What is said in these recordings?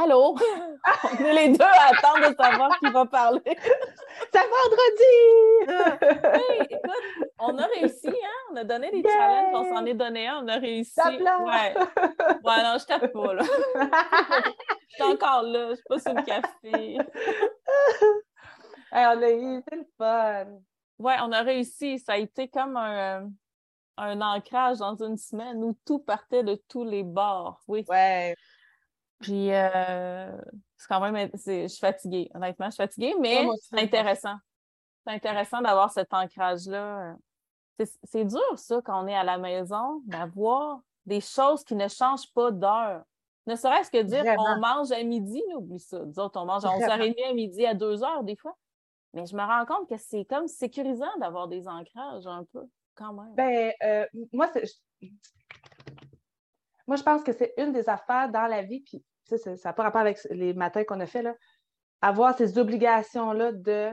Allô? On est les deux à attendre de savoir qui va parler. C'est vendredi! oui, écoute, on a réussi, hein? On a donné des challenges, on s'en est donné un, on a réussi. Ouais. ouais, non, je tape pas, là. je suis encore là, je suis pas sur le café. on a eu, c'est le fun. Ouais, on a réussi. Ça a été comme un, un ancrage dans une semaine où tout partait de tous les bords. Oui. Ouais. Puis, euh, c'est quand même, je suis fatiguée, honnêtement, je suis fatiguée, mais c'est intéressant. C'est intéressant d'avoir cet ancrage-là. C'est dur, ça, quand on est à la maison, d'avoir des choses qui ne changent pas d'heure. Ne serait-ce que dire on mange à midi, oublie ça. Disons, on mange à 11h30 à midi à 2h des fois. Mais je me rends compte que c'est comme sécurisant d'avoir des ancrages un peu, quand même. Ben, euh, moi, moi, je pense que c'est une des affaires dans la vie, puis ça n'a pas rapport avec les matins qu'on a fait, là. Avoir ces obligations-là de.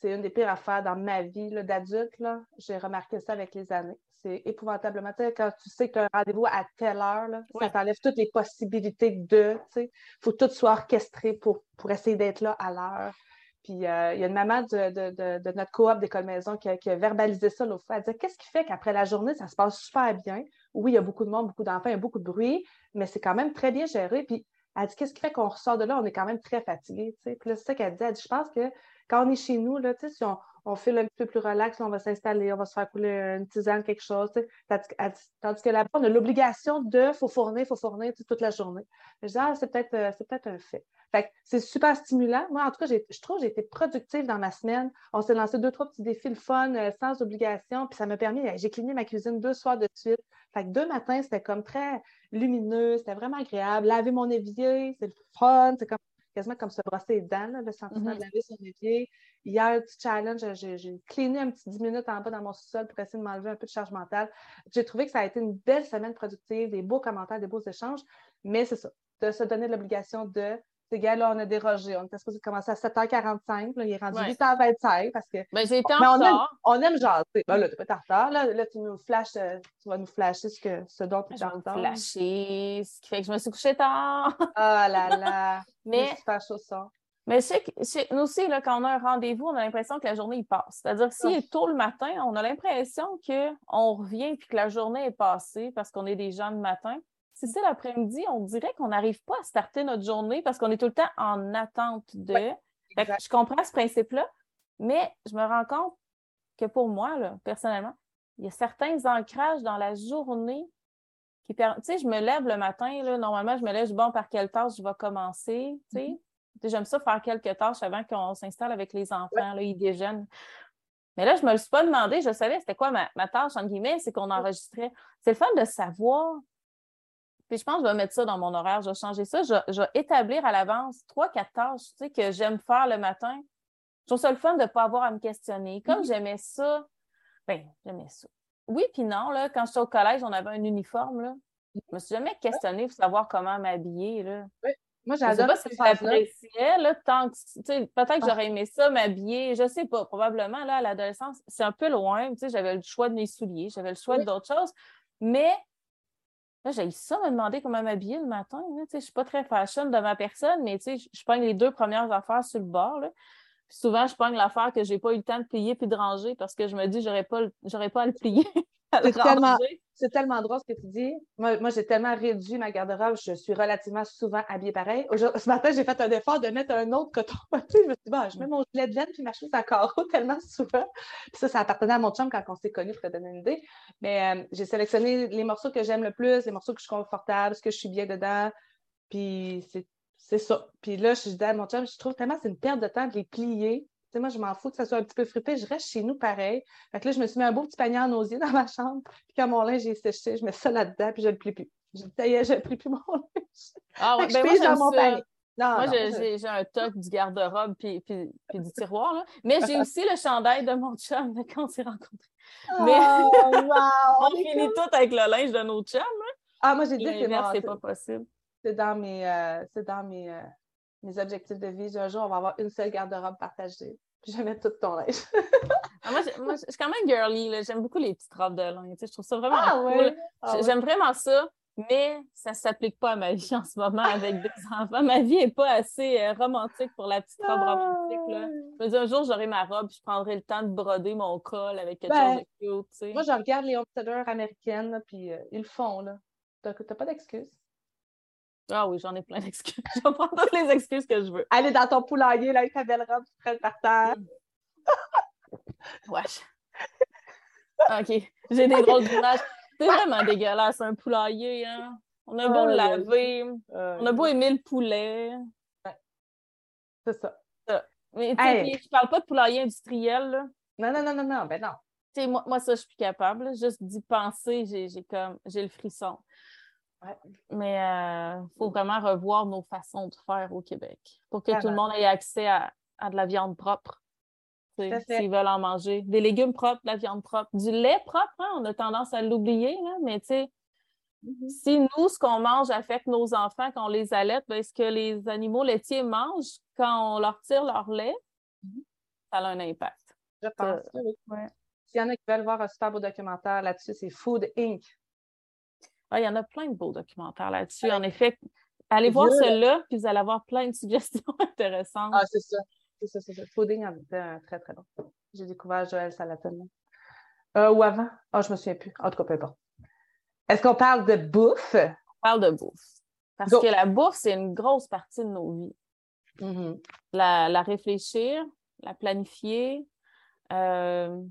C'est une des pires affaires dans ma vie d'adulte. J'ai remarqué ça avec les années. C'est épouvantablement. quand tu sais que tu as un rendez-vous à telle heure, là, ça t'enlève toutes les possibilités de. Il faut tout soit orchestré pour, pour essayer d'être là à l'heure. Puis euh, il y a une maman de, notre coop d'école maison qui a, verbalisé ça l'autre fois. Elle disait Qu'est-ce qui fait qu'après la journée, ça se passe super bien? Oui, il y a beaucoup de monde, beaucoup d'enfants, il y a beaucoup de bruit, mais c'est quand même très bien géré. Puis elle dit Qu'est-ce qui fait qu'on ressort de là? On est quand même très fatigué. Puis là, c'est ça qu'elle dit. Elle dit Je pense que quand on est chez nous, là, si on, on file un petit peu plus relax, on va s'installer, on va se faire couler une tisane, quelque chose. Tandis que là-bas, on a l'obligation de faut fournir, faut fournir toute la journée. Je dis, ah, c'est peut-être euh, peut un fait. fait c'est super stimulant. Moi, en tout cas, je trouve que j'ai été productive dans ma semaine. On s'est lancé deux, trois petits défis le fun, euh, sans obligation, puis ça m'a permis, j'ai cleané ma cuisine deux soirs de suite. Fait que deux matins, c'était comme très lumineux, c'était vraiment agréable. Laver mon évier, c'est le fun, c'est comme quasiment comme se brosser les dents, le sentiment de laver son évier. Hier, petit challenge, j'ai cleané un petit 10 minutes en bas dans mon sous-sol pour essayer de m'enlever un peu de charge mentale. J'ai trouvé que ça a été une belle semaine productive, des beaux commentaires, des beaux échanges, mais c'est ça, de se donner l'obligation de ces gars-là, on a dérogé. On était supposé commencer à 7h45. Là, il est rendu 8h25 parce que. Ben, j'ai été en on, aime, on aime jaser. Ben, là, en retard. Là, là, tu nous flashes, euh, tu vas nous flasher ce, que, ce dont tu es en retard. flasher, ce qui fait que je me suis couchée tard. oh là là. Mais. Super chaud ça. Mais c'est nous aussi, là, quand on a un rendez-vous, on a l'impression que la journée il passe. C'est-à-dire que s'il est tôt le matin, on a l'impression qu'on revient et que la journée est passée parce qu'on est des gens de matin. Si c'est l'après-midi, on dirait qu'on n'arrive pas à starter notre journée parce qu'on est tout le temps en attente de. je comprends ce principe-là, mais je me rends compte que pour moi, là, personnellement, il y a certains ancrages dans la journée qui permettent. Tu sais, je me lève le matin, là, normalement, je me lève, bon, par quelle tâche je vais commencer, tu sais. Mm-hmm. J'aime ça faire quelques tâches avant qu'on s'installe avec les enfants, là, ils déjeunent. Mais là, je ne me le suis pas demandé, je savais c'était quoi ma, tâche, entre guillemets, c'est qu'on enregistrait. C'est le fun de savoir. Puis je pense que je vais mettre ça dans mon horaire, je vais changer ça. Je, vais établir à l'avance trois, quatre tâches tu sais, que j'aime faire le matin. Je trouve ça le fun de ne pas avoir à me questionner. Comme mm-hmm. j'aimais ça, ben, j'aimais ça. Oui, puis non, là, quand j'étais au collège, on avait un uniforme. Là. Je ne me suis jamais questionnée pour savoir comment m'habiller. Là. Moi, j'adore. Je sais pas si j'appréciais, là, tant que, peut-être que j'aurais aimé ça, m'habiller, je sais pas, probablement, là, à l'adolescence, c'est un peu loin, tu sais, j'avais le choix de mes souliers, j'avais le choix d'autres choses, mais là, j'ai ça me demander comment m'habiller le matin, je suis pas très fashion de ma personne, mais je prends les deux premières affaires sur le bord, là. souvent, je prends l'affaire que j'ai pas eu le temps de plier puis de ranger parce que je me dis, j'aurais pas, pas à le plier. C'est tellement, drôle ce que tu dis. Moi, j'ai tellement réduit ma garde-robe, je suis relativement souvent habillée pareil. Ce matin, j'ai fait un effort de mettre un autre coton. je me suis dit, bah, je mets mon gilet de laine puis ma chemise à carreaux tellement souvent. Puis ça, ça appartenait à mon chum quand on s'est connus, pour te donner une idée. Mais euh, j'ai sélectionné les morceaux que j'aime le plus, les morceaux que je suis confortable, ce que je suis bien dedans. Puis c'est ça. Puis là, je dis à mon chum, je trouve tellement c'est une perte de temps de les plier moi, je m'en fous que ça soit un petit peu frippé. Je reste chez nous pareil. Fait que là, je me suis mis un beau petit panier en osier dans ma chambre. Puis quand mon linge est séché, je mets ça là-dedans, puis je ne le plie plus. Je dis, ça y est, je ne plie plus mon linge. Ah ouais, ben moi, dans mon panier. moi, j'ai un toc du garde-robe puis, puis, puis, du tiroir. Là. Mais j'ai aussi le chandail de mon chum quand on s'est rencontrés. Oh, Mais on finit tout avec le linge de nos chums. Ah, moi, j'ai dit que c'est pas possible. C'est dans mes, euh, dans mes, euh, mes objectifs de vie. Un jour, on va avoir une seule garde-robe partagée. Puis je vais mettre tout ton linge. Ah, moi, je, suis quand même girly. J'aime beaucoup les petites robes de linge. Je trouve ça vraiment ah, cool. Ah, J'aime vraiment ça. mais ça ne s'applique pas à ma vie en ce moment avec des enfants. Ma vie n'est pas assez euh, romantique pour la petite robe romantique. Là. Je me dis, un jour, j'aurai ma robe, je prendrai le temps de broder mon col avec quelque chose de cute. Moi, je regarde les homesteaders américaines, puis euh, ils le font. là. T'as pas d'excuses? Ah oui, j'en ai plein d'excuses. je vais prendre toutes les excuses que je veux. Aller dans ton poulailler là, avec ta belle robe, tu par terre. Wesh. OK. J'ai des drôles d'images. C'est vraiment dégueulasse, un poulailler. Hein? On a beau le laver, on a beau aimer le poulet. C'est ça. Mais hey. je parle pas de poulailler industriel. Là. Non, non, non, non, non, ben non. moi, moi, ça, je suis plus capable. Juste d'y penser, j'ai comme j'ai le frisson. Mais il euh, faut vraiment revoir nos façons de faire au Québec pour que tout le monde ait accès à, à de la viande propre s'ils veulent en manger. Des légumes propres, de la viande propre, du lait propre, hein, on a tendance à l'oublier, mais tu sais, mm-hmm. si nous, ce qu'on mange affecte nos enfants quand on les allait, ben, est-ce que les animaux laitiers mangent quand on leur tire leur lait? Mm-hmm. Ça a un impact. Je pense S'il y en a qui veulent voir un super beau documentaire là-dessus, c'est Food Inc. Ah, il y en a plein de beaux documentaires là-dessus. En effet, allez voir celui-là, puis vous allez avoir plein de suggestions intéressantes. Ah, c'est ça. C'est ça, c'est ça. Fooding en était un très, très bon. J'ai découvert Joël Salaton. Euh, ou avant? Ah, oh, je me souviens plus. En tout cas, peu importe. Est-ce qu'on parle de bouffe? On parle de bouffe. Parce que la bouffe, c'est une grosse partie de nos vies. Mm-hmm. la, réfléchir, la planifier, euh,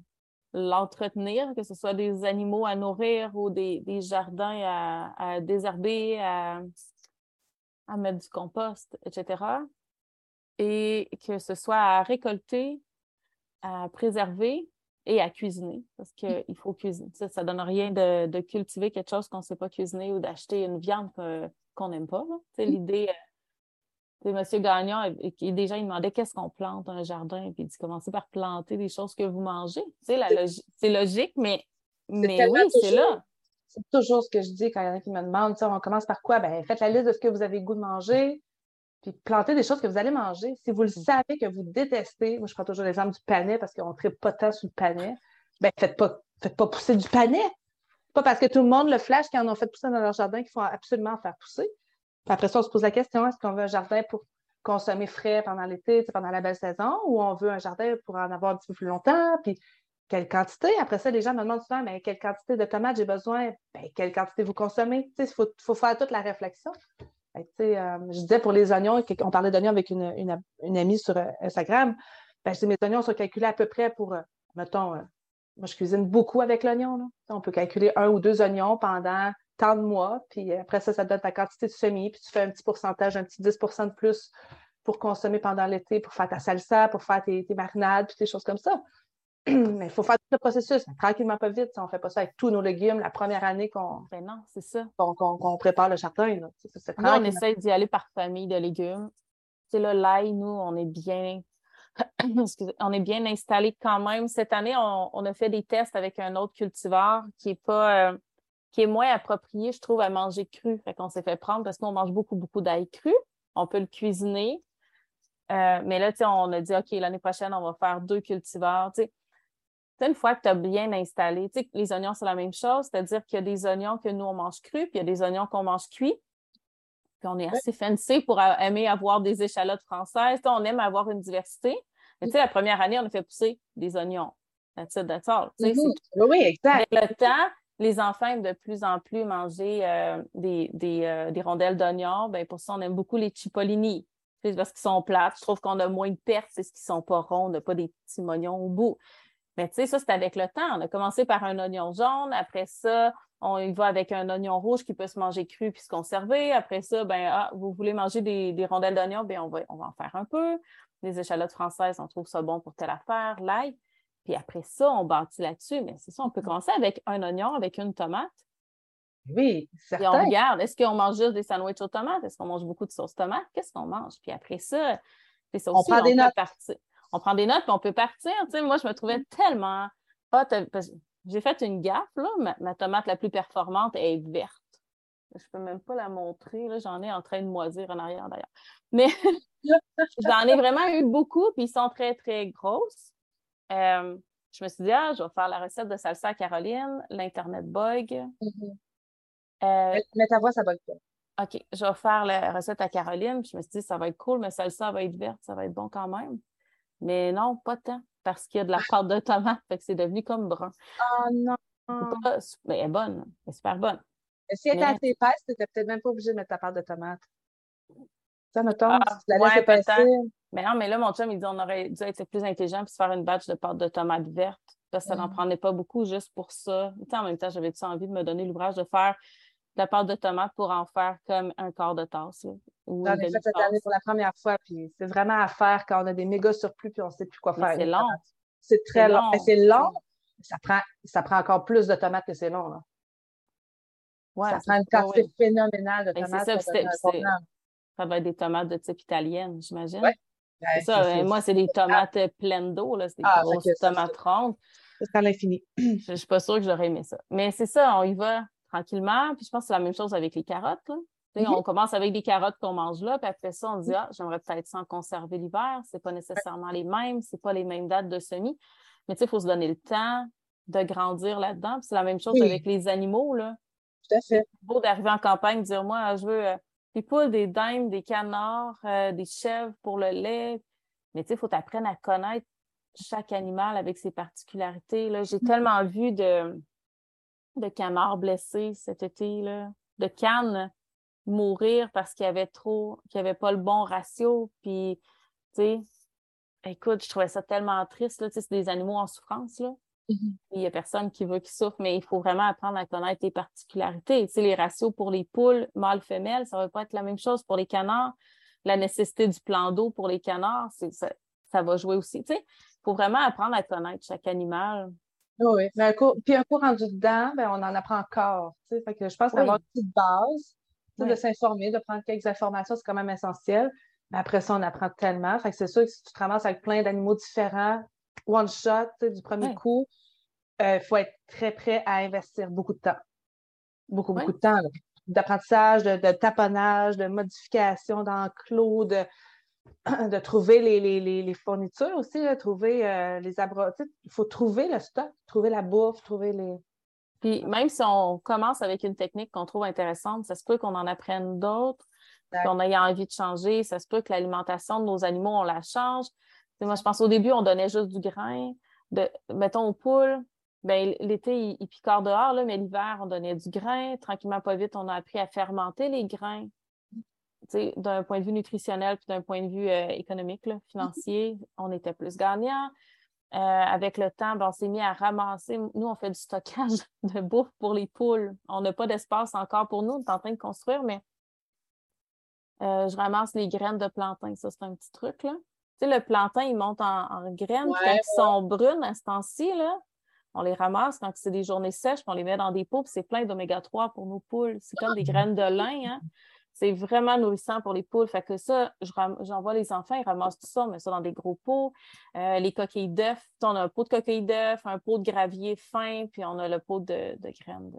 l'entretenir, que ce soit des animaux à nourrir ou des, jardins à, à désherber, à, à mettre du compost, etc et que ce soit à récolter, à préserver et à cuisiner, parce qu'il faut cuisiner. Ça ne donne rien de, cultiver quelque chose qu'on ne sait pas cuisiner ou d'acheter une viande qu'on n'aime pas. Mmh. L'idée, euh, M. Gagnon, et, déjà, il demandait qu'est-ce qu'on plante dans un jardin, puis il dit commencez par planter des choses que vous mangez. C'est logique, mais, mais oui, c'est là. C'est toujours ce que je dis quand il y en a qui me demandent, on commence par quoi? Ben, faites la liste de ce que vous avez goût de manger, puis planter des choses que vous allez manger. Si vous le mm. savez que vous détestez, moi je prends toujours l'exemple du panais parce qu'on ne tripe pas tant sur le panais, ben faites pas, faites pas pousser du panais. Pas parce que tout le monde le flash qui en ont fait pousser dans leur jardin qu'il faut absolument faire pousser. Après ça, on se pose la question, est-ce qu'on veut un jardin pour consommer frais pendant l'été, pendant la belle saison, ou on veut un jardin pour en avoir un petit peu plus longtemps, puis quelle quantité? Après ça, les gens me demandent souvent, mais quelle quantité de tomates j'ai besoin? Ben, quelle quantité vous consommez? Il faut, faut, faire toute la réflexion. Euh, je disais pour les oignons, on parlait d'oignons avec une, amie sur euh, Instagram. Ben, je dis, mes oignons sont calculés à peu près pour, euh, mettons, moi je cuisine beaucoup avec l'oignon. On peut calculer un ou deux oignons pendant tant de mois, puis après ça, ça donne ta quantité de semis, puis tu fais un petit pourcentage, un petit 10 de plus pour consommer pendant l'été, pour faire ta salsa, pour faire tes, tes marinades, puis des choses comme ça. Mais il faut faire tout le processus, tranquillement, pas vite. On ne fait pas ça avec tous nos légumes la première année qu'on ben non, c'est ça. qu'on prépare le jardin. Nous, on essaie d'y aller par famille de légumes. C'est là, l'ail, nous, on est bien. on est bien installé quand même. Cette année, on, a fait des tests avec un autre cultivar qui est pas euh, qui est moins approprié, je trouve, à manger cru. Fait qu'on s'est fait prendre parce qu'on mange beaucoup, beaucoup d'ail cru. On peut le cuisiner. Euh, mais là, on a dit, OK, l'année prochaine, on va faire deux cultivars une fois que tu as bien installé, tu sais, les oignons, c'est la même chose, c'est-à-dire qu'il y a des oignons que nous, on mange crus, puis il y a des oignons qu'on mange cuits. Puis on est assez fancy pour aimer avoir des échalotes françaises. on aime avoir une diversité. Mais tu sais, la première année, on a fait pousser des oignons. That's it, that's all. Mm-hmm. Oui, exact. Avec le temps, les enfants aiment de plus en plus manger euh, des, euh, des, rondelles d'oignons. Ben, pour ça, on aime beaucoup les cipollini. Parce qu'ils sont plates. Je trouve qu'on a moins de pertes parce qu'ils ne sont pas ronds, on n'a pas des petits moignons au bout. Mais tu sais, ça, c'est avec le temps. On a commencé par un oignon jaune. Après ça, on y va avec un oignon rouge qui peut se manger cru puis se conserver. Après ça, ben, ah, vous voulez manger des, rondelles d'oignon, ben, on va, on va en faire un peu. Les échalotes françaises, on trouve ça bon pour telle affaire, l'ail. Puis après ça, on bâtit là-dessus. Mais c'est ça, on peut commencer avec un oignon, avec une tomate. Oui, certain. Et on regarde, est-ce qu'on mange juste des sandwichs aux tomates? Est-ce qu'on mange beaucoup de sauce tomate? Qu'est-ce qu'on mange? Puis après ça, c'est ça aussi, on prend des notes on prend des notes et on peut partir. moi, je me trouvais tellement J'ai fait une gaffe, là. Ma, tomate la plus performante est verte. Je peux même pas la montrer. J'en ai en train de moisir en arrière d'ailleurs. Mais j'en ai vraiment eu beaucoup, puis ils sont très, très grosses. Euh, je me suis dit, ah, je vais faire la recette de salsa à Caroline, l'Internet bug. Euh, mais, ta voix, ça être pas. OK, je vais faire la recette à Caroline. je me suis dit, ça va être cool, mais celle-là va être verte, ça va être bon quand même. Mais non, pas tant, parce qu'il y a de la pâte de tomate, fait que c'est devenu comme brun. Oh non! mais elle est bonne, elle est super bonne. Si elle était assez épaisse, tu n'étais peut-être même pas obligé de mettre ta pâte de tomate. Ça me tombe, ah, la laisses Mais non, mais là, mon chum, il dit on aurait dû être plus intelligent et se faire une batch de pâte de tomate verte. Parce que ça n'en mm. prenait pas beaucoup juste pour ça. en même temps, j'avais envie de me donner l'ouvrage de faire de la pâte de tomate pour en faire comme un quart de tasse. J'en ai fait cette année pour la première fois, puis c'est vraiment à faire quand on a des méga surplus puis on ne sait plus quoi faire. C'est long. C'est très long. C'est long. Ça prend, ça prend encore plus de tomates que c'est long. Là. Ouais, ça prend une quantité phénoménale de ben, tomates. Ça, ça va être des tomates de type italienne, j'imagine. Ouais. c'est ça. moi, c'est des tomates pleines d'eau. C'est des ah, grosses tomates rondes. C'est à l'infini. je ne suis pas sûre que j'aurais aimé ça. Mais c'est ça, on y va tranquillement. Puis je pense que c'est la même chose avec les carottes. Mm-hmm. On commence avec des carottes qu'on mange là, puis après ça, on dit Ah, j'aimerais peut-être s'en conserver l'hiver. Ce pas nécessairement les mêmes, ce pas les mêmes dates de semis. Mais tu sais, il faut se donner le temps de grandir là-dedans. c'est la même chose avec les animaux. Là. Tout à fait. C'est beau d'arriver en campagne, dire Moi, je veux des poules, des dindes, des canards, euh, des chèvres pour le lait. Mais tu sais, il faut t'apprendre à connaître chaque animal avec ses particularités. J'ai mm. tellement vu de, de canards blessés cet été, là, de cannes mourir parce qu'il y avait trop, qu'il n'y avait pas le bon ratio. Puis, tu sais, écoute, je trouvais ça tellement triste. Là, c'est des animaux en souffrance. Là. Mm-hmm. Il n'y a personne qui veut qu'ils souffrent, mais il faut vraiment apprendre à connaître les particularités. Tu sais, les ratios pour les poules mâles-femelles, ça ne va pas être la même chose pour les canards. La nécessité du plan d'eau pour les canards, ça, ça va jouer aussi. Tu sais, il faut vraiment apprendre à connaître chaque animal. Oui, mais un cours, puis un cours rendu dedans, ben, on en apprend encore. Fait que je pense qu'avoir une petite base, de s'informer, de prendre quelques informations, c'est quand même essentiel. Mais après ça, on apprend tellement. Fait que c'est sûr que si tu te ramasses avec plein d'animaux différents, one shot, du premier coup, il euh, faut être très prêt à investir beaucoup de temps. Beaucoup, beaucoup de temps. D'apprentissage, de, de, taponnage, de modification d'enclos, de de trouver les, fournitures aussi, trouver euh, les abras. Il faut trouver le stock, trouver la bouffe, trouver les. Puis même si on commence avec une technique qu'on trouve intéressante, ça se peut qu'on en apprenne d'autres, qu'on ait envie de changer. Ça se peut que l'alimentation de nos animaux, on la change. moi, je pense au début, on donnait juste du grain. De, mettons aux poules, ben, l'été, ils, picorent dehors, là, mais l'hiver, on donnait du grain. Tranquillement, pas vite, on a appris à fermenter les grains d'un point de vue nutritionnel puis d'un point de vue euh, économique, financier, on était plus gagnant. Euh, avec le temps, ben, on s'est mis à ramasser. Nous, on fait du stockage de bouffe pour les poules. On n'a pas d'espace encore pour nous. On est en train de construire, mais euh, je ramasse les graines de plantain. Ça, c'est un petit truc. Là. Le plantain, il monte en, graines. quand ils sont brunes à ce temps-ci, on les ramasse quand c'est des journées sèches, puis on les met dans des pots, puis c'est plein d'oméga 3 pour nos poules. C'est comme des graines de lin. Hein? C'est vraiment nourrissant pour les poules. Fait que ça, j'envoie les enfants, ils ramassent tout ça, on met ça dans des gros pots. Euh, les coquilles d'œufs, on a un pot de coquilles d'œufs, un pot de gravier fin, puis on a le pot de, graines.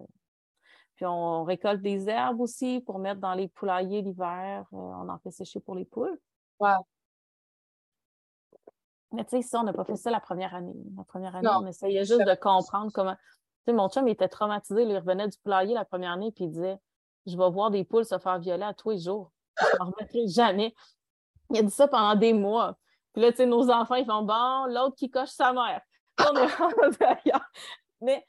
Puis on récolte des herbes aussi pour mettre dans les poulaillers l'hiver. Euh, on en fait sécher pour les poules. Wow. Mais tu sais, ça, on n'a pas fait ça la première année. La première année, on essayait juste de comprendre comment. Tu sais, mon chum, il était traumatisé. Il revenait du poulailler la première année, puis il disait je vais voir des poules se faire violer à tous les jours. Je ne m'en remettrai jamais. Il a dit ça pendant des mois. Puis là, tu sais, nos enfants, ils font bon, l'autre qui coche sa mère. On est Mais,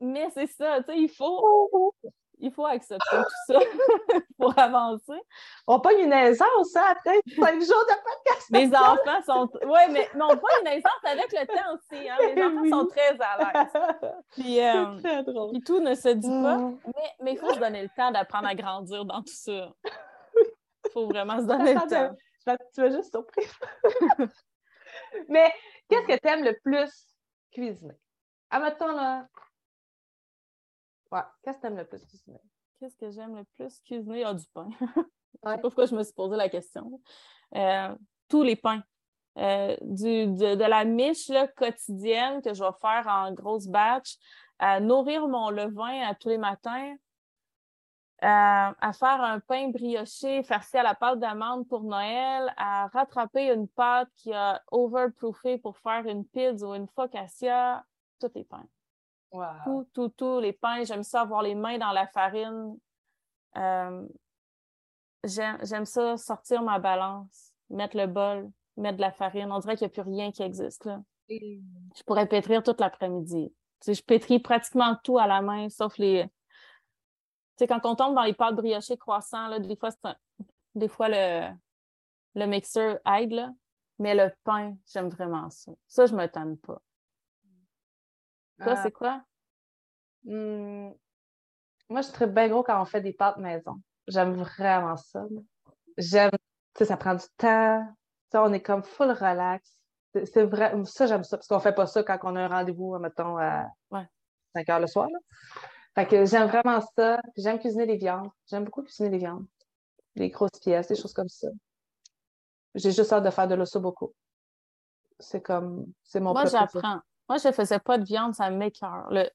mais c'est ça, tu sais, il faut, il faut accepter tout ça pour avancer. On pas une naissance, hein, après cinq jours de podcast. Les enfants sont. Oui, mais, mais on pas une naissance avec le temps aussi. Hein? Les enfants sont très à l'aise. Puis, euh, puis, tout ne se dit pas. Ah. Mais il faut se donner le temps d'apprendre à grandir dans tout ça. Il faut vraiment se donner le temps. Tu vas juste surprendre. mais qu'est-ce que tu aimes le plus cuisiner? À maintenant, là, Qu'est-ce que tu aimes le plus cuisiner? Qu'est-ce que j'aime le plus cuisiner? Ah, du pain. je ne sais pas pourquoi je me suis posé la question. Euh, tous les pains. Euh, du, de, la miche quotidienne que je vais faire en grosse batch, à nourrir mon levain à tous les matins, euh, à faire un pain brioché farci à la pâte d'amande pour Noël, à rattraper une pâte qui a overproofé pour faire une pizza ou une focaccia, tous les pains. Tout, tout, tout, les pains. J'aime ça avoir les mains dans la farine euh, j'aime ça sortir ma balance, mettre le bol, mettre de la farine. On dirait qu'il n'y a plus rien qui existe là. Je pourrais pétrir toute l'après-midi. je pétris pratiquement tout à la main, sauf les. Tu sais, quand on tombe dans les pâtes briochées croissants, là, des fois, des fois le, le mixeur aide, là. mais le pain, j'aime vraiment ça. Ça, je me tanne pas. Toi, ah. c'est quoi? Hmm. Moi, je suis bien gros quand on fait des pâtes maison. J'aime vraiment ça. J'aime, tu sais, ça prend du temps. on est comme full relax. C'est vrai, ça, j'aime ça, parce qu'on fait pas ça quand on a un rendez-vous, mettons, à 5 heures le soir. Fait que j'aime vraiment ça. J'aime cuisiner des viandes. J'aime beaucoup cuisiner des viandes. Des grosses pièces, des choses comme ça. J'ai juste hâte de faire de l'osso beaucoup. C'est comme, c'est mon Moi, j'apprends. Moi, je faisais pas de viande, ça m'écœure. Le,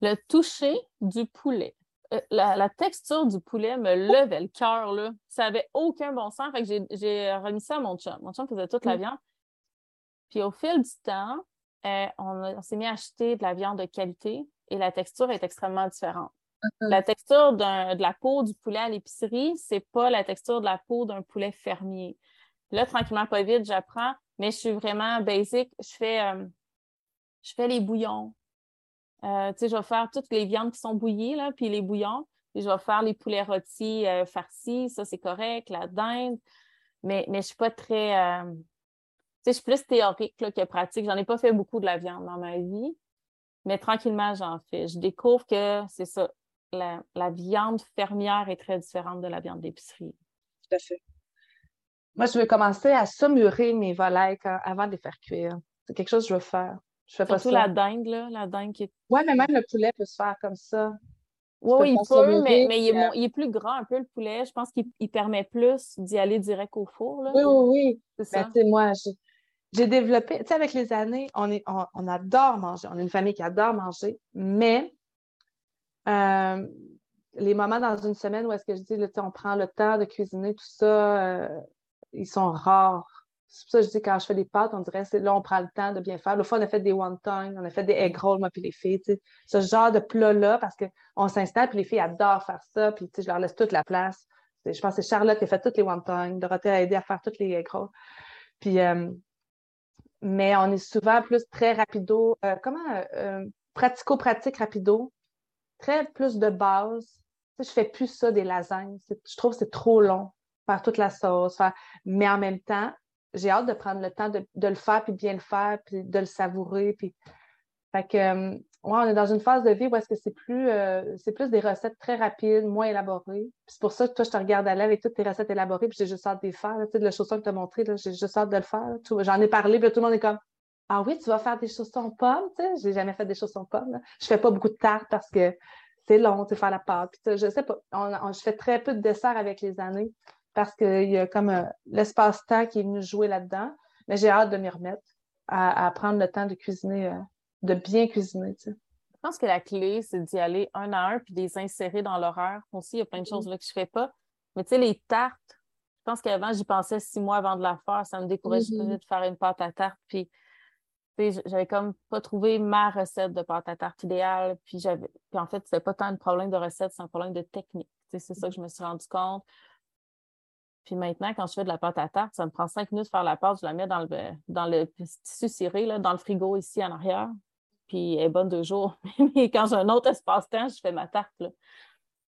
le toucher du poulet. Euh, la, texture du poulet me levait le cœur, là. Ça avait aucun bon sens. Fait que j'ai remis ça à mon chum. Mon chum faisait toute la mm. viande. Puis au fil du temps, euh, on, s'est mis à acheter de la viande de qualité et la texture est extrêmement différente. Mm-hmm. La texture de la peau du poulet à l'épicerie, c'est pas la texture de la peau d'un poulet fermier. Là, tranquillement, pas vite, j'apprends, mais je suis vraiment basic. Je fais, euh, je fais les bouillons. Euh, je vais faire toutes les viandes qui sont bouillies, là, puis les bouillons. Puis je vais faire les poulets rôtis farcis, ça c'est correct, la dinde. Mais, mais je suis pas très je suis plus théorique que pratique. J'en ai pas fait beaucoup de la viande dans ma vie, mais tranquillement, j'en fais. Je découvre que c'est ça. La, viande fermière est très différente de la viande d'épicerie. Tout à fait. Moi, je vais commencer à saumurer mes volailles avant de les faire cuire. C'est quelque chose que je veux faire. Je fais pas ça. la dinde, là, la dinde qui est... Oui, mais même le poulet peut se faire comme ça. Oui, il peut, mais, mais il, est, plus grand un peu le poulet. Je pense qu'il permet plus d'y aller direct au four. Là. Oui, oui, oui. C'est ben, ça. moi, j'ai développé, tu sais, avec les années, on, est, on, adore manger. On est une famille qui adore manger, mais euh, les moments dans une semaine où est-ce que je dis, là, on prend le temps de cuisiner, tout ça, euh, ils sont rares. C'est pour ça que je dis, quand je fais des pâtes, on dirait, là, on prend le temps de bien faire. Le fois, on a fait des wonton, on a fait des egg rolls, moi, puis les filles, ce genre de plat-là, parce qu'on s'installe, puis les filles adorent faire ça, puis, je leur laisse toute la place. Je pense que c'est Charlotte qui a fait toutes les wontons, Dorothée a aidé à faire toutes les egg rolls. Puis, euh, mais on est souvent plus très rapido, euh, comment, euh, pratico-pratique rapido, très plus de base. Tu sais, je fais plus ça des lasagnes. Je trouve que c'est trop long, faire toute la sauce. Mais en même temps, j'ai hâte de prendre le temps de, le faire, puis bien le faire, puis de le savourer. Puis... Fait que on est dans une phase de vie où est-ce que c'est plus, euh, c'est plus des recettes très rapides, moins élaborées. C'est pour ça que toi, je te regarde aller avec toutes tes recettes élaborées, puis j'ai juste hâte de les faire. Tu sais, le chausson que tu as montré, j'ai juste hâte de le faire. J'en ai parlé, puis tout le monde est comme Ah oui, tu vas faire des chaussons pommes, tu sais, j'ai jamais fait des chaussons pommes. Là. Je fais pas beaucoup de tarte parce que c'est long, tu sais, faire la pâte. Puis, je sais pas, je fais très peu de dessert avec les années parce qu'il y a comme euh, l'espace-temps qui est venu jouer là-dedans. Mais j'ai hâte de m'y remettre, à, prendre le temps de cuisiner. Euh, de bien cuisiner. Tu sais. Je pense que la clé, c'est d'y aller un à un puis de les insérer dans l'horaire. Aussi, il y a plein de choses là que je ne fais pas. Mais tu sais, les tartes, je pense qu'avant, j'y pensais six mois avant de la faire. Ça me décourageait mm-hmm. de faire une pâte à tarte. Puis, j'avais comme pas trouvé ma recette de pâte à tarte idéale. Puis, j'avais... puis en fait, c'était pas tant un problème de recette, c'est un problème de technique. c'est ça que je me suis rendu compte. Puis maintenant, quand je fais de la pâte à tarte, ça me prend cinq minutes de faire la pâte. Je la mets dans le, dans le tissu ciré, là, dans le frigo ici en arrière puis elle est bonne deux jours. Mais quand j'ai un autre espace-temps, je fais ma tarte.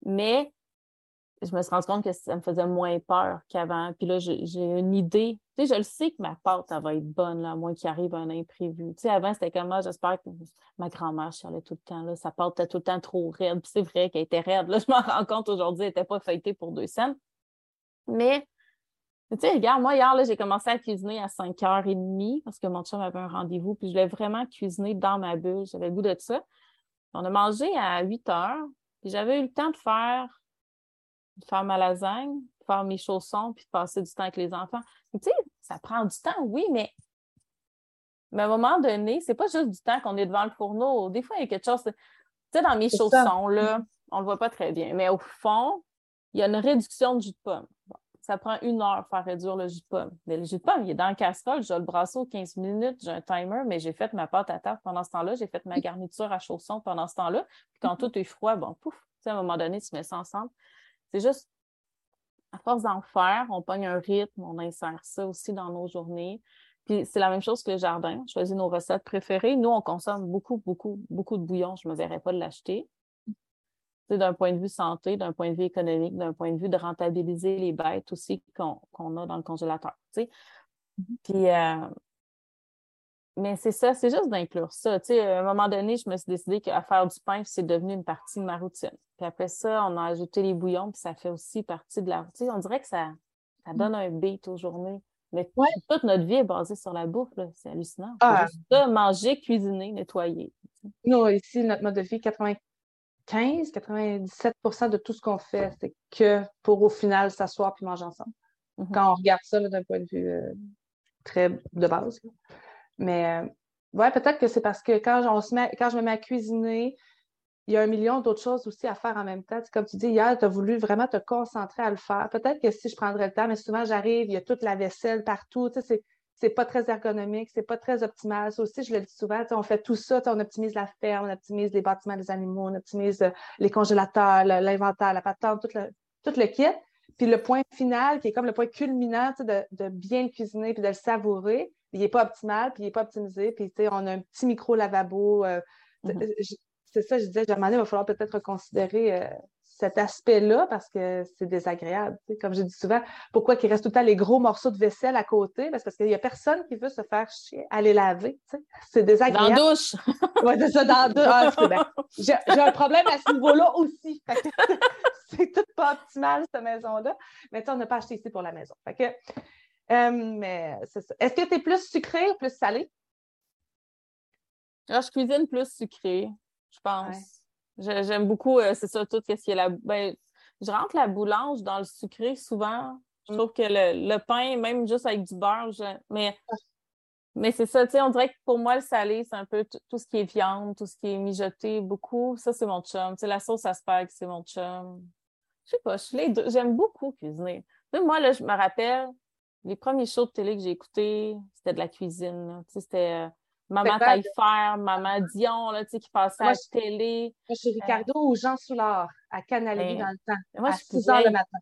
Mais je me suis rendu compte que ça me faisait moins peur qu'avant. Puis là, j'ai une idée. Tu sais, je le sais que ma pâte, elle va être bonne, là, à moins qu'il arrive un imprévu. Tu sais, avant, c'était comme moi, ah, j'espère que ma grand-mère chialait tout le temps. Là. Sa pâte était tout le temps trop raide. Puis c'est vrai qu'elle était raide. Là, je m'en rends compte aujourd'hui, elle n'était pas feuilletée pour deux cents. Mais tu sais, regarde, moi, hier, j'ai commencé à cuisiner à 5h30 parce que mon chum avait un rendez-vous, puis je voulais vraiment cuisiner dans ma bulle. J'avais le goût de ça. On a mangé à 8 h puis j'avais eu le temps de faire, de faire ma lasagne, de faire mes chaussons, puis de passer du temps avec les enfants. Tu sais, ça prend du temps, oui, mais, mais à un moment donné, c'est pas juste du temps qu'on est devant le fourneau. Des fois, il y a quelque chose. Tu sais, dans mes chaussons, là, on le voit pas très bien, mais au fond, il y a une réduction de jus de pomme ça prend une heure faire réduire le jus de pomme. Mais le jus de pomme, il est dans le casserole, je le brasse aux 15 minutes, j'ai un timer, mais j'ai fait ma pâte à tarte pendant ce temps-là, j'ai fait ma garniture à chaussons pendant ce temps-là. Puis quand tout est froid, bon, pouf, à un moment donné, tu mets ça ensemble. c'est juste, à force d'en faire, on pogne un rythme, on insère ça aussi dans nos journées. Puis c'est la même chose que le jardin. On choisit nos recettes préférées. Nous, on consomme beaucoup, beaucoup, beaucoup de bouillon. Je ne me verrais pas de l'acheter. D'un point de vue santé, d'un point de vue économique, d'un point de vue de rentabiliser les bêtes aussi qu'on a dans le congélateur. Mm-hmm. Puis, euh, mais c'est ça, c'est juste d'inclure ça. à un moment donné, je me suis décidé qu'à faire du pain, c'est devenu une partie de ma routine. Puis après ça, on a ajouté les bouillons, puis ça fait aussi partie de la routine. On dirait que ça, ça donne un beat aux journées. Mais toute notre vie est basée sur la bouffe, c'est hallucinant. Ah. Juste ça, manger, cuisiner, nettoyer. Nous, ici, notre mode de vie, 95, 97% de tout ce qu'on fait, c'est que pour au final s'asseoir puis manger ensemble. Mm-hmm. Quand on regarde ça d'un point de vue euh, très de base. Mais euh, ouais, peut-être que c'est parce que quand, on se met, quand je me mets à cuisiner, il y a un million d'autres choses aussi à faire en même temps. comme tu dis, hier, tu as voulu vraiment te concentrer à le faire. Peut-être que si je prendrais le temps, mais souvent j'arrive, il y a toute la vaisselle partout. Tu sais, c'est pas très ergonomique, c'est pas très optimal. Ça aussi, je le dis souvent, on fait tout ça, on optimise la ferme, on optimise les bâtiments des animaux, on optimise euh, les congélateurs, l'inventaire, la patente, tout le, tout le kit. Puis le point final, qui est comme le point culminant de, de bien le cuisiner puis de le savourer, il n'est pas optimal, puis il n'est pas optimisé. Puis, on a un petit micro-lavabo. Euh, mm-hmm. euh, c'est ça, je disais, il va falloir peut-être reconsidérer euh, cet aspect-là parce que c'est désagréable. Comme je dis souvent, pourquoi qu'il reste tout le temps les gros morceaux de vaisselle à côté? Parce, qu'il n'y a personne qui veut se faire chier les laver. C'est désagréable. Dans la douche. oui, c'est ça, dans la douche. Ah, j'ai un problème à ce niveau-là aussi. c'est tout pas optimal, cette maison-là. Mais on n'a pas acheté ici pour la maison. Fait que, euh, mais c'est ça. Est-ce que tu es plus sucré ou plus salé? Alors, je cuisine plus sucré, je pense. J'aime beaucoup, euh, c'est ça, tout ce qui est la. Ben, je rentre la boulange dans le sucré souvent. Je mm. trouve que le, pain, même juste avec du beurre, mais, mais c'est ça, tu sais, on dirait que pour moi, le salé, c'est un peu tout ce qui est viande, tout ce qui est mijoté, beaucoup. Ça, c'est mon chum. Tu sais, la sauce à spag, c'est mon chum. Je sais pas, j'aime beaucoup cuisiner. moi, là, je me rappelle, les premiers shows de télé que j'ai écoutés, c'était de la cuisine. C'était euh, Maman Taillefer, Maman Dion, là, qui passait à la télé. Moi, je suis Ricardo ou Jean Soulard à Canal ben, dans le temps, moi, à 6 heures le matin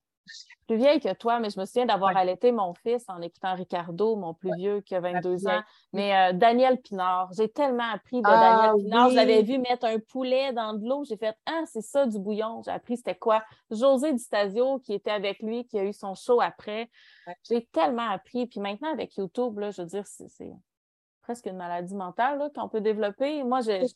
plus vieille que toi, mais je me souviens d'avoir allaité mon fils en écoutant Ricardo, mon plus vieux qui a 22 ans. Mais euh, Daniel Pinard, j'ai tellement appris de ah Daniel Pinard. Je l'avais vu mettre un poulet dans de l'eau. J'ai fait Ah, c'est ça du bouillon. J'ai appris c'était quoi. José Distasio, qui était avec lui, qui a eu son show après. J'ai tellement appris. Puis maintenant, avec YouTube, là, je veux dire, c'est presque une maladie mentale qu'on peut développer. Moi, je,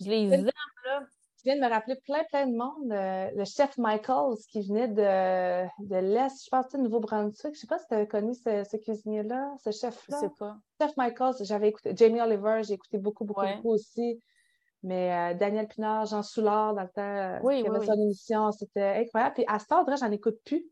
je les aime. Là je viens de me rappeler plein, plein de monde. Euh, le chef Michaels qui venait de, de l'Est, je pense, de Nouveau-Brunswick. Je ne sais pas si tu avais connu ce, cuisinier-là, ce chef-là. Je sais pas. Chef Michaels, j'avais écouté. Jamie Oliver, j'ai écouté beaucoup, beaucoup, beaucoup aussi. Mais euh, Daniel Pinard, Jean Soulard, dans le temps, oui, qui avait son émission, c'était incroyable. Puis à ce temps, j'en écoute plus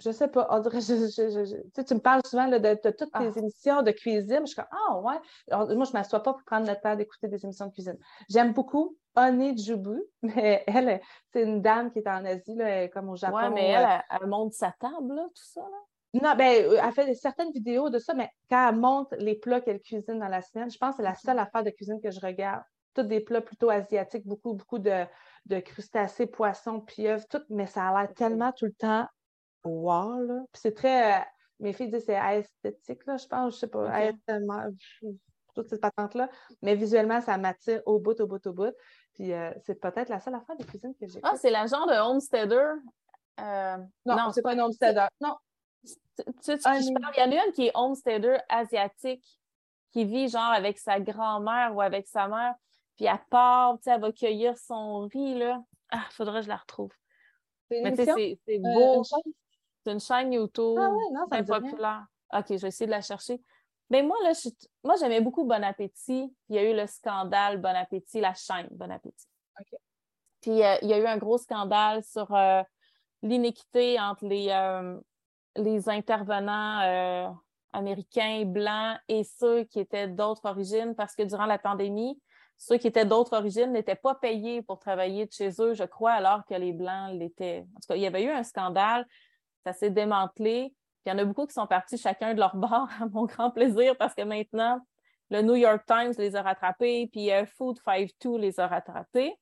je sais pas, on dirait, je, tu me parles souvent de, toutes tes ah. émissions de cuisine. Je suis comme, ah ouais. moi, je ne m'assois pas pour prendre le temps d'écouter des émissions de cuisine. J'aime beaucoup Honey Jubu, mais elle, c'est une dame qui est en Asie, là, comme au Japon. Oui, mais elle, euh, elle, monte sa table, là, tout ça. Là. Non, ben, euh, elle fait certaines vidéos de ça, mais quand elle monte les plats qu'elle cuisine dans la semaine, je pense que c'est la seule mm-hmm. affaire de cuisine que je regarde. Tous des plats plutôt asiatiques, beaucoup, beaucoup de, de crustacés, poissons, pieuvres, tout, mais ça a l'air tellement tout le temps wow, là. Puis c'est très. Euh, mes filles disent que c'est esthétique, là, je pense, je sais pas, okay. toutes ces patentes-là. Mais visuellement, ça m'attire au bout, au bout, au bout. Puis euh, c'est peut-être la seule affaire de cuisine que j'ai. Ah, c'est la genre de homesteader. Euh, non, non c'est pas un homesteader. Non. Tu, il y en a une qui est homesteader asiatique, qui vit genre avec sa grand-mère ou avec sa mère, puis elle part, tu sais, elle va cueillir son riz, là. Ah, faudrait que je la retrouve. Mais tu sais, c'est beau. C'est une chaîne YouTube. Ah ouais, non, populaire. OK, je vais essayer de la chercher. Mais moi, là, moi, j'aimais beaucoup Bon Appétit. Il y a eu le scandale Bon Appétit, la chaîne Bon Appétit. Puis euh, il y a eu un gros scandale sur euh, l'inéquité entre les, euh, les intervenants américains blancs et ceux qui étaient d'autres origines parce que durant la pandémie, ceux qui étaient d'autres origines n'étaient pas payés pour travailler de chez eux, je crois, alors que les Blancs l'étaient. En tout cas, il y avait eu un scandale ça s'est démantelé. Puis il y en a beaucoup qui sont partis chacun de leur bord, à mon grand plaisir, parce que maintenant, le New York Times les a rattrapés, puis euh, Food 52 les a rattrapés.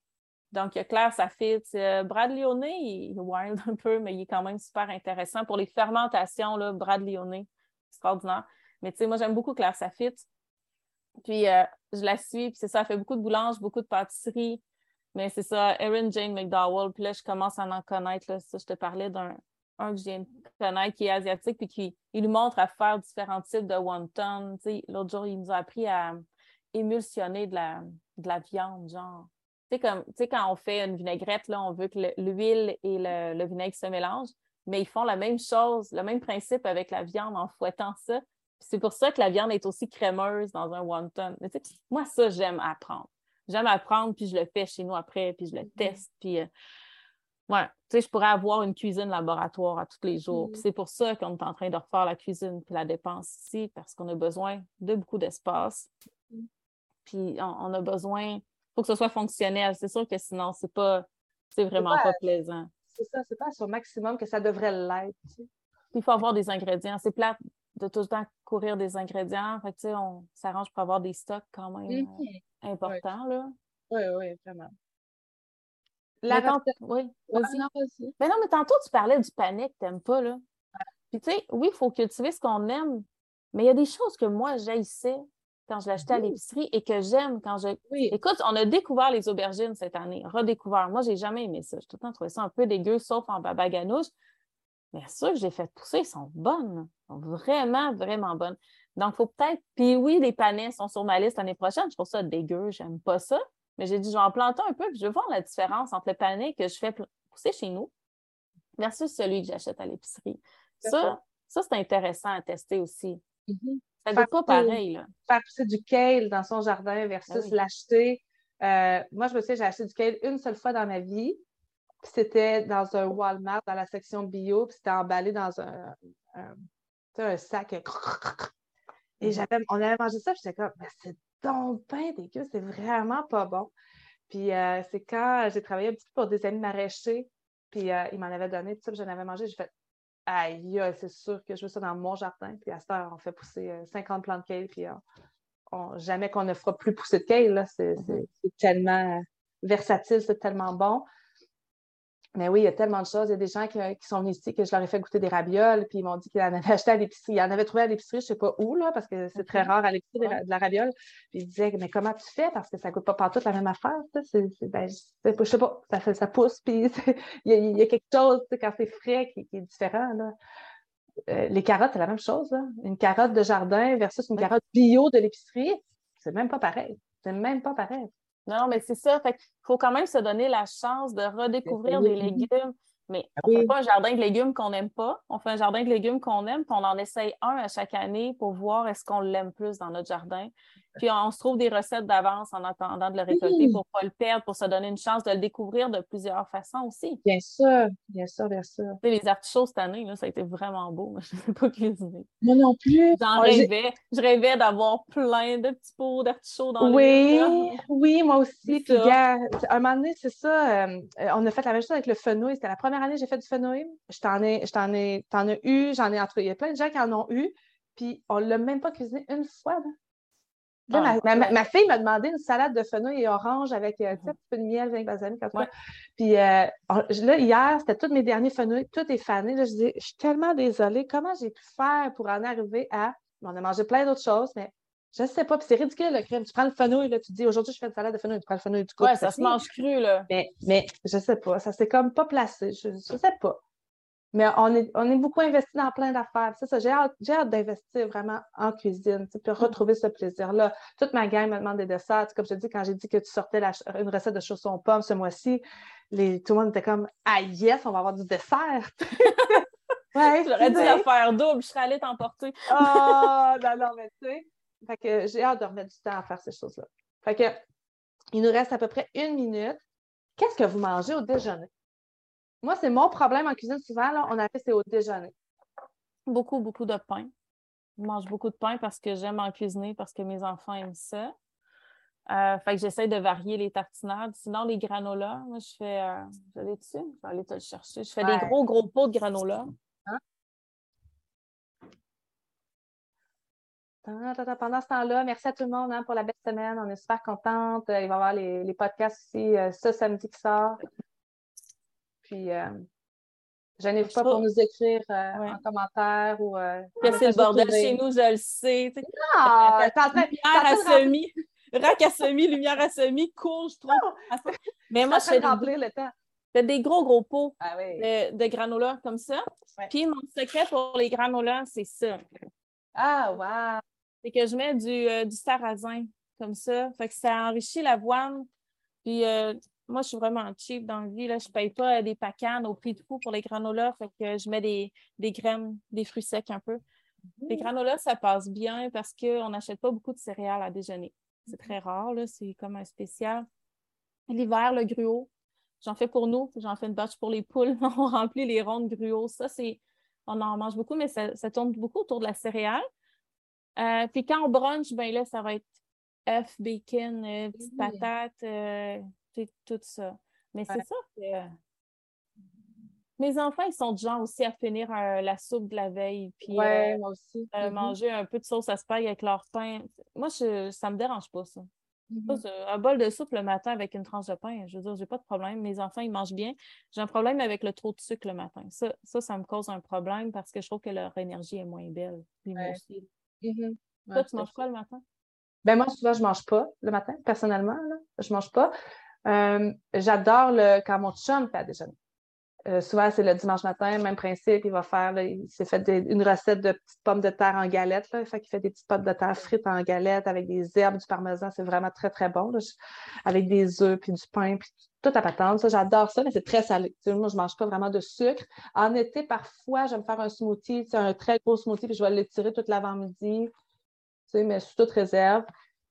Donc, il y a Claire Safit. Euh, Brad Lyonnais, il est wild un peu, mais il est quand même super intéressant. Pour les fermentations, là, Brad Lyonnais, extraordinaire. Mais tu sais, moi, j'aime beaucoup Claire Safit. Puis, euh, je la suis, puis c'est ça, elle fait beaucoup de boulanges, beaucoup de pâtisseries. Mais c'est ça, Erin Jane McDowell. Puis là, je commence à en connaître. Là, ça, je te parlais d'un un que je viens de connaître qui est asiatique, puis qui il nous montre à faire différents types de wonton. L'autre jour, il nous a appris à émulsionner de la, de la viande, genre. Tu sais, comme, quand on fait une vinaigrette, là, on veut que l'huile et le, vinaigre se mélangent, mais ils font la même chose, le même principe avec la viande en fouettant ça. C'est pour ça que la viande est aussi crémeuse dans un wonton. moi, ça, j'aime apprendre. J'aime apprendre, puis je le fais chez nous après, puis je le mm-hmm. teste. Puis, euh, ouais, tu sais, je pourrais avoir une cuisine laboratoire à tous les jours. Puis mm-hmm. c'est pour ça qu'on est en train de refaire la cuisine puis la dépense ici, parce qu'on a besoin de beaucoup d'espace. Mm-hmm. Puis on, a besoin, il faut que ce soit fonctionnel. C'est sûr que sinon, c'est pas, c'est vraiment pas, plaisant. C'est ça, c'est pas au maximum que ça devrait l'être. Il faut avoir des ingrédients. C'est plate de tout le temps courir des ingrédients. Fait que, on s'arrange pour avoir des stocks quand même euh, importants. Là. Oui, oui, vraiment. La Oui, vas-y. mais non, mais tantôt, tu parlais du panique que tu n'aimes pas. Là. Puis, tu sais, oui, il faut cultiver ce qu'on aime, mais il y a des choses que moi, j'haïssais quand je l'achetais à l'épicerie et que j'aime quand je. Écoute, on a découvert les aubergines cette année, redécouvert. Moi, j'ai jamais aimé ça. J'ai tout le temps trouvé ça un peu dégueu, sauf en babaganouche. Mais ceux que j'ai fait pousser sont bonnes. Sont vraiment, vraiment bonnes. Donc, il faut peut-être. Puis oui, les panais sont sur ma liste l'année prochaine. Je trouve ça dégueu. J'aime pas ça. Mais j'ai dit, je vais en planter un peu, puis je vais voir la différence entre le panais que je fais pousser chez nous versus celui que j'achète à l'épicerie. Ça, ça c'est intéressant à tester aussi. Mm-hmm. Ça n'est pas pareil. Là. Faire pousser du kale dans son jardin versus ah l'acheter. Euh, moi, je me souviens, j'ai acheté du kale une seule fois dans ma vie. C'était dans un Walmart, dans la section bio, puis c'était emballé dans un, un, sac. Et mm-hmm. j'avais, on avait mangé ça, puis j'étais comme, c'est donc bien dégueu, c'est vraiment pas bon. Puis euh, c'est quand j'ai travaillé un petit peu pour des amis maraîchers, puis euh, ils m'en avaient donné, tout ça, j'en avais mangé, j'ai fait aïe, c'est sûr que je veux ça dans mon jardin. Puis à cette heure, on fait pousser 50 euh, plantes de kale, puis jamais qu'on ne fera plus pousser de kale. C'est mm-hmm. tellement versatile, c'est tellement bon. Mais oui, il y a tellement de choses. Il y a des gens qui, sont venus ici que je leur ai fait goûter des ravioles, puis ils m'ont dit qu'ils en avaient acheté à l'épicerie. Ils en avaient trouvé à l'épicerie, je ne sais pas où, là, parce que c'est très rare à l'épicerie de, la raviole. Puis ils disaient, mais comment tu fais? Parce que ça ne coûte pas partout la même affaire. C'est, ben, je ne sais pas, ça, ça pousse, puis il y, a, quelque chose quand c'est frais qui, est différent. Là. Euh, les carottes, c'est la même chose. Une carotte de jardin versus une carotte bio de l'épicerie, c'est même pas pareil. C'est même pas pareil. Non, mais c'est ça. Fait il faut quand même se donner la chance de redécouvrir des légumes. Mais ah on ne fait pas un jardin de légumes qu'on n'aime pas. On fait un jardin de légumes qu'on aime, puis on en essaye un à chaque année pour voir est-ce qu'on l'aime plus dans notre jardin. Puis on, se trouve des recettes d'avance en attendant de le récolter pour ne pas le perdre, pour se donner une chance de le découvrir de plusieurs façons aussi. Bien sûr, bien sûr, bien sûr. les artichauts cette année, là, ça a été vraiment beau. mais Je ne sais pas cuisiner. Moi non plus. J'en rêvais. Je rêvais d'avoir plein de petits pots d'artichauts dans oui, Oui, oui, moi aussi. Puis, à un moment donné, c'est ça. Euh, on a fait la même chose avec le fenouil. C'était la première année que j'ai fait du fenouil. Je t'en ai, je t'en ai, t'en as eu, j'en ai entre. Il y a plein de gens qui en ont eu. Puis on ne l'a même pas cuisiné une fois. Là. Ah, ma, fille m'a demandé une salade de fenouil et orange avec euh, un petit peu de miel, vin balsamique. Puis euh, là, hier, c'était tous mes derniers fenouils, tout est fané. je dis, je suis tellement désolée. Comment j'ai pu faire pour en arriver à. On a mangé plein d'autres choses, mais je ne sais pas. Puis c'est ridicule, le crème. Tu prends le fenouil, là, tu dis, aujourd'hui, je fais une salade de fenouil, tu prends le fenouil, du coup. Ouais, ça se mange cru, là. Mais, mais je ne sais pas. Ça s'est comme pas placé. Je ne sais pas. Mais on est, on est beaucoup investi dans plein d'affaires. C'est ça, j'ai hâte, d'investir vraiment en cuisine, puis retrouver ce plaisir-là. Toute ma gang me demande des desserts. Comme je te dis, quand j'ai dit que tu sortais une recette de chaussons pommes ce mois-ci, les, tout le monde était comme Ah yes, on va avoir du dessert. ouais, J'aurais dû la faire double, je serais allée t'emporter. oh, non, non, mais tu sais. Fait que j'ai hâte de remettre du temps à faire ces choses-là. Fait que il nous reste à peu près une minute. Qu'est-ce que vous mangez au déjeuner? Moi, c'est mon problème en cuisine souvent. Là, on a fait c'est au déjeuner. Beaucoup, beaucoup de pain. Je mange beaucoup de pain parce que j'aime en cuisiner, parce que mes enfants aiment ça. Euh, fait que j'essaie de varier les tartinades. Sinon, les granolas, moi, je fais. Euh, je dessus? Je vais aller te le chercher. Je fais des gros, gros pots de granola. Hein? pendant ce temps-là, merci à tout le monde hein, pour la belle semaine. On est super contente. Il va y avoir les, podcasts aussi euh, ce samedi qui sort. Puis, euh, je n'ai pas pour nous écrire euh, en commentaire ou. que c'est le bordel chez nous, je le sais. Ah, lumière à semi, rack à semi, lumière à semi, cours, je trouve. Mais moi, je fais remplir le temps. Des gros, gros pots ah de, granola comme ça. Puis mon secret pour les granolas, c'est ça. Ah, wow! C'est que je mets du, euh, du sarrasin comme ça. Fait que ça enrichit l'avoine. Puis euh, moi, je suis vraiment cheap dans la vie. Là. Je ne paye pas des pacanes au prix de fou pour les granolas. Fait que je mets des, des graines, des fruits secs un peu. Les mmh. granolas, ça passe bien parce qu'on n'achète pas beaucoup de céréales à déjeuner. C'est très rare, c'est comme un spécial. L'hiver, le gruau, j'en fais pour nous, j'en fais une batch pour les poules. on remplit les rondes gruau. Ça, c'est on en mange beaucoup, mais ça, tourne beaucoup autour de la céréale. Euh, puis quand on brunch, ben là, ça va être œufs, bacon, euh, petites patates, euh, tout ça. Mais c'est ça que mes enfants, ils sont du genre aussi à finir la soupe de la veille, puis moi aussi. Mm-hmm. manger un peu de sauce à spag avec leur pain. Moi, je, ça me dérange pas, ça. Mm-hmm. Un bol de soupe le matin avec une tranche de pain, je veux dire, j'ai pas de problème. Mes enfants, ils mangent bien. J'ai un problème avec le trop de sucre le matin. Ça, ça, me cause un problème parce que je trouve que leur énergie est moins belle. moi aussi. Mm-hmm. Toi, tu manges quoi le matin? Ben moi, souvent, je mange pas le matin, personnellement. Là. Je mange pas. Euh, j'adore quand mon chum fait à déjeuner. Euh, souvent, c'est le dimanche matin, même principe, il va faire, il s'est fait une recette de petites pommes de terre en galette. Là, fait des petites pommes de terre frites en galette avec des herbes, du parmesan, c'est vraiment très, très bon. avec des œufs, puis du pain, puis tout à patente. J'adore ça, mais c'est très salé. moi, je ne mange pas vraiment de sucre. En été, parfois, je vais me faire un smoothie, un très gros smoothie, puis je vais l'étirer toute l'avant-midi, mais sous toute réserve.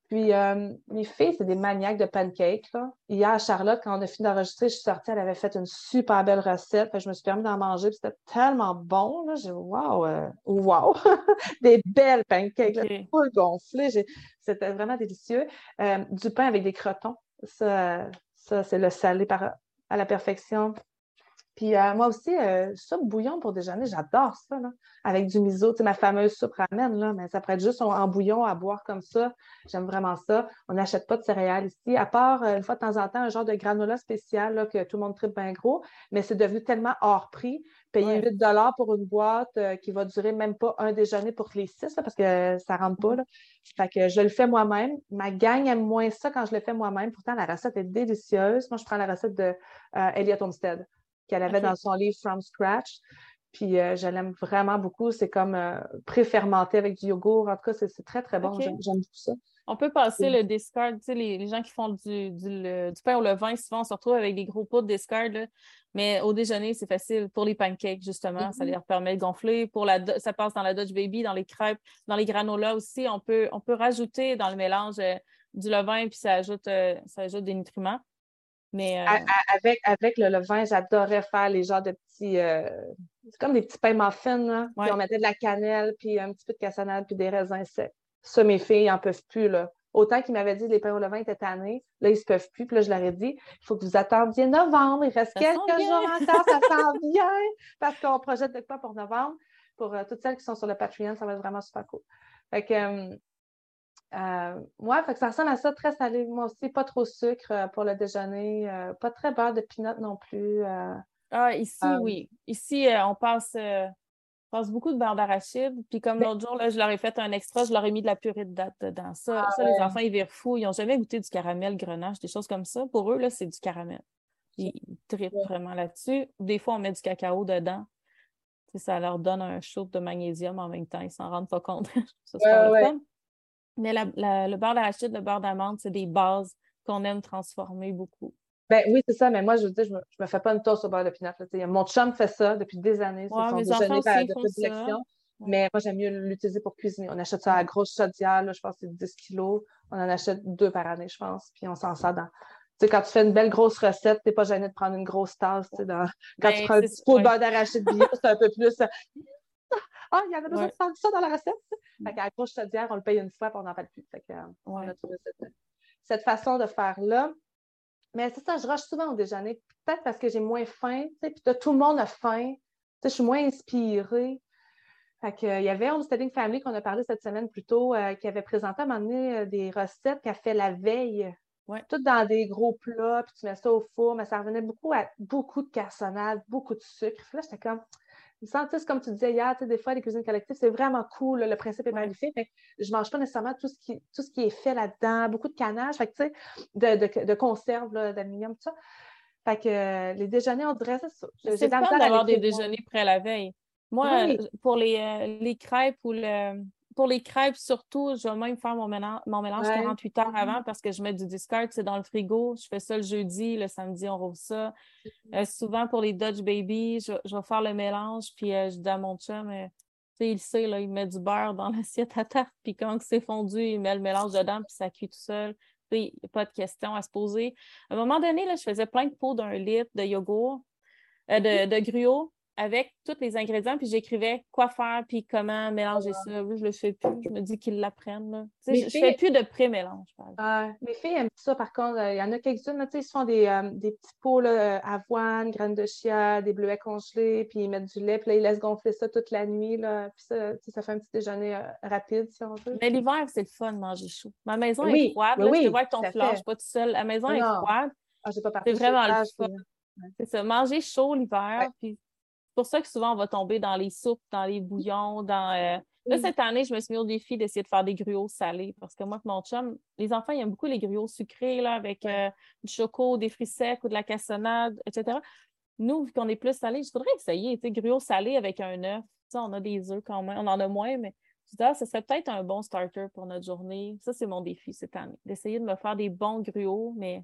Puis, euh, mes filles, c'est des maniaques de pancakes. Là. Hier, Charlotte, quand on a fini d'enregistrer, je suis sortie, elle avait fait une super belle recette. je me suis permis d'en manger, puis c'était tellement bon. J'ai dit, wow, euh, wow! des belles pancakes, okay. full gonflées. C'était vraiment délicieux. Euh, du pain avec des crotons. Ça, ça c'est le salé par, à la perfection. Puis euh, moi aussi, euh, soupe bouillon pour déjeuner, j'adore ça, là, avec du miso, tu sais, ma fameuse soupe ramen, là, mais ça pourrait être juste en, bouillon à boire comme ça. J'aime vraiment ça. On n'achète pas de céréales ici, à part euh, une fois de temps en temps un genre de granola spécial là, que tout le monde tripe bien gros, mais c'est devenu tellement hors prix. Payer 8 pour une boîte qui va durer même pas un déjeuner pour les six, parce que ça ne rentre pas. Là. Fait que je le fais moi-même. Ma gang aime moins ça quand je le fais moi-même. Pourtant, la recette est délicieuse. Moi, je prends la recette de Elliot Homestead qu'elle avait dans son livre From Scratch. Puis euh, je l'aime vraiment beaucoup. C'est comme euh, pré-fermenté avec du yogourt. En tout cas, c'est très, très bon. J'aime beaucoup ça. On peut passer le discard. Tu sais, les, gens qui font du, pain au levain, souvent, on se retrouve avec des gros pots de discard. Mais au déjeuner, c'est facile. Pour les pancakes, justement, ça mm-hmm. leur permet de gonfler. Pour la, ça passe dans la Dutch Baby, dans les crêpes, dans les granolas aussi. On peut, on peut rajouter dans le mélange euh, du levain, puis ça ajoute, ça ajoute des nutriments. Mais, euh, avec, avec le levain, j'adorais faire les genres de petits. Euh, c'est comme des petits pains muffins, là. Puis on mettait de la cannelle, puis un petit peu de cassonade, puis des raisins secs. Ça, mes filles n'en peuvent plus, là. Autant qu'ils m'avaient dit que les pains au levain étaient tannés, là, ils ne se peuvent plus. Puis là, je leur ai dit, il faut que vous attendiez novembre. Il reste quelques jours encore, ça sent bien. Parce qu'on projette de quoi pour novembre. Pour euh, toutes celles qui sont sur le Patreon, ça va être vraiment super cool. Fait que, euh, ouais, fait que ça ressemble à ça, très salé. Moi aussi, pas trop sucre euh, pour le déjeuner, euh, pas très beurre de pinot non plus. ah, ici, oui. Ici, on passe, passe beaucoup de beurre d'arachide. Puis comme l'autre jour, là, je leur ai fait un extra, je leur ai mis de la purée de date dedans. Ça, ah, ça les enfants, ils virent fous. Ils n'ont jamais goûté du caramel, grenache, des choses comme ça. Pour eux, là, c'est du caramel. Ils tripent vraiment là-dessus. Des fois, on met du cacao dedans. ça leur donne un shoot de magnésium en même temps. Ils s'en rendent pas compte. ça, mais le beurre d'arachide, le beurre d'amande, c'est des bases qu'on aime transformer beaucoup. Ben oui, c'est ça, mais moi, je veux dire, je me, me fais pas une toast au beurre de pinot. Mon chum fait ça depuis des années. Ouais, mes enfants aussi de prédilection. Mais moi, j'aime mieux l'utiliser pour cuisiner. On achète ça à la grosse chaudière, là, je pense que c'est 10 kilos. On en achète deux par année, je pense, puis on s'en sort dans. Tu sais, quand tu fais une belle grosse recette, tu n'es pas gêné de prendre une grosse tasse. Dans... Quand tu ben, prends un petit pot de beurre d'arachide bio, c'est un peu plus ah, il y avait besoin de faire ça dans la recette. Fait qu'à la grosse chaudière, on le paye une fois et on n'en parle plus. Fait que, euh, on a trouvé cette, façon de faire-là. Mais c'est ça, je rush souvent au déjeuner. Peut-être parce que j'ai moins faim, puis tout le monde a faim. je suis moins inspirée. Fait que, il y avait Homesteading Family qu'on a parlé cette semaine plus tôt, qui avait présenté à un moment donné des recettes qu'elle fait la veille. Ouais. Tout dans des gros plats, puis tu mets ça au four, mais ça revenait beaucoup à beaucoup de cassonade, beaucoup de sucre. Là, j'étais comme, me comme tu disais hier, des fois, les cuisines collectives, c'est vraiment cool, le principe est magnifique, mais je ne mange pas nécessairement tout ce qui, tout ce qui est fait là-dedans, beaucoup de canage, fait que, de, de, de conserve d'aluminium, tout ça. Fait que euh, les déjeuners, on dirait ça. C'est d'avoir des déjeuners près la veille. Moi, pour les, euh, les crêpes ou le, pour les crêpes, surtout, je vais même faire mon mélange, mon mélange 48 heures avant parce que je mets du discard, c'est dans le frigo. Je fais ça le jeudi, le samedi, on rouvre ça. Euh, souvent, pour les Dutch Baby, je, vais faire le mélange, puis euh, je dis à mon chum, euh, il sait, là, il met du beurre dans l'assiette à tarte, puis quand c'est fondu, il met le mélange dedans, puis ça cuit tout seul. Il n'y a pas de question à se poser. À un moment donné, là, je faisais plein de pots d'un litre de yogourt, de, de gruau avec tous les ingrédients, puis j'écrivais quoi faire, puis comment mélanger ça. je le fais plus. Je me dis qu'ils l'apprennent. Je ne fais plus de pré-mélange. mes filles aiment ça, par contre. Il y en a quelques-unes, ils se font des, euh, des petits pots là, avoine, graines de chia, des bleuets congelés, puis ils mettent du lait, puis là, ils laissent gonfler ça toute la nuit. Là, puis ça, ça fait un petit déjeuner euh, rapide, si on veut. Mais l'hiver, c'est le fun de manger chaud. Ma maison est froide. Oui, je te vois avec ton suis pas toute seule. La maison est froide. Ah, c'est vraiment le fun. C'est ça, manger chaud l'hiver, puis pour ça que souvent, on va tomber dans les soupes, dans les bouillons, dans. Euh, là, cette année, je me suis mis au défi d'essayer de faire des gruots salés parce que moi, mon chum, les enfants, ils aiment beaucoup les gruots sucrés, là, avec euh, du choco, des fruits secs ou de la cassonade, etc. Nous, vu qu'on est plus salé, je voudrais essayer, tu sais, gruots salés avec un œuf. Ça, on a des œufs quand même. On en a moins, mais je ah, ce serait peut-être un bon starter pour notre journée. Ça, c'est mon défi cette année, d'essayer de me faire des bons gruots, mais